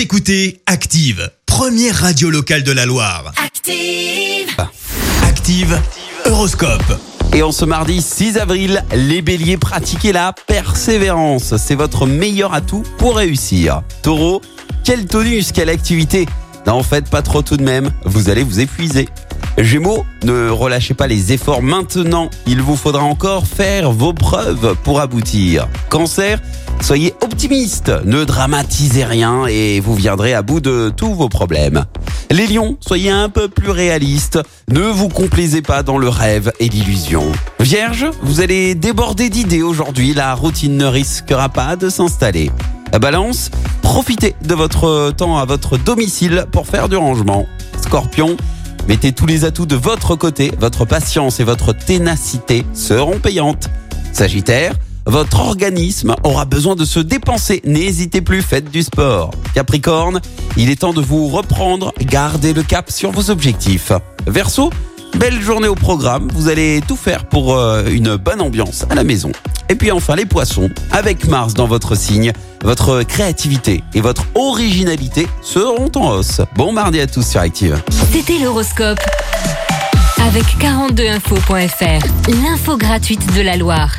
Vous écoutez Active, première radio locale de la Loire. Active. Active, Horoscope. Et en ce mardi 6 avril, les béliers, pratiquez la persévérance. C'est votre meilleur atout pour réussir. Taureau, quel tonus, quelle activité. N'en faites pas trop tout de même, vous allez vous épuiser. Gémeaux, ne relâchez pas les efforts maintenant. Il vous faudra encore faire vos preuves pour aboutir. Cancer, soyez optimiste, ne dramatisez rien et vous viendrez à bout de tous vos problèmes. Les lions, soyez un peu plus réalistes, ne vous complaisez pas dans le rêve et l'illusion. Vierge, vous allez déborder d'idées aujourd'hui, la routine ne risquera pas de s'installer. Balance, profitez de votre temps à votre domicile pour faire du rangement. Scorpion, mettez tous les atouts de votre côté, votre patience et votre ténacité seront payantes. Sagittaire, votre organisme aura besoin de se dépenser, n'hésitez plus, faites du sport. Capricorne, il est temps de vous reprendre, gardez le cap sur vos objectifs. Verseau, belle journée au programme, vous allez tout faire pour euh, une bonne ambiance à la maison. Et puis enfin les poissons, avec Mars dans votre signe, votre créativité et votre originalité seront en hausse. Bon mardi à tous sur Active. C'était l'horoscope. Avec 42info.fr, l'info gratuite de la Loire.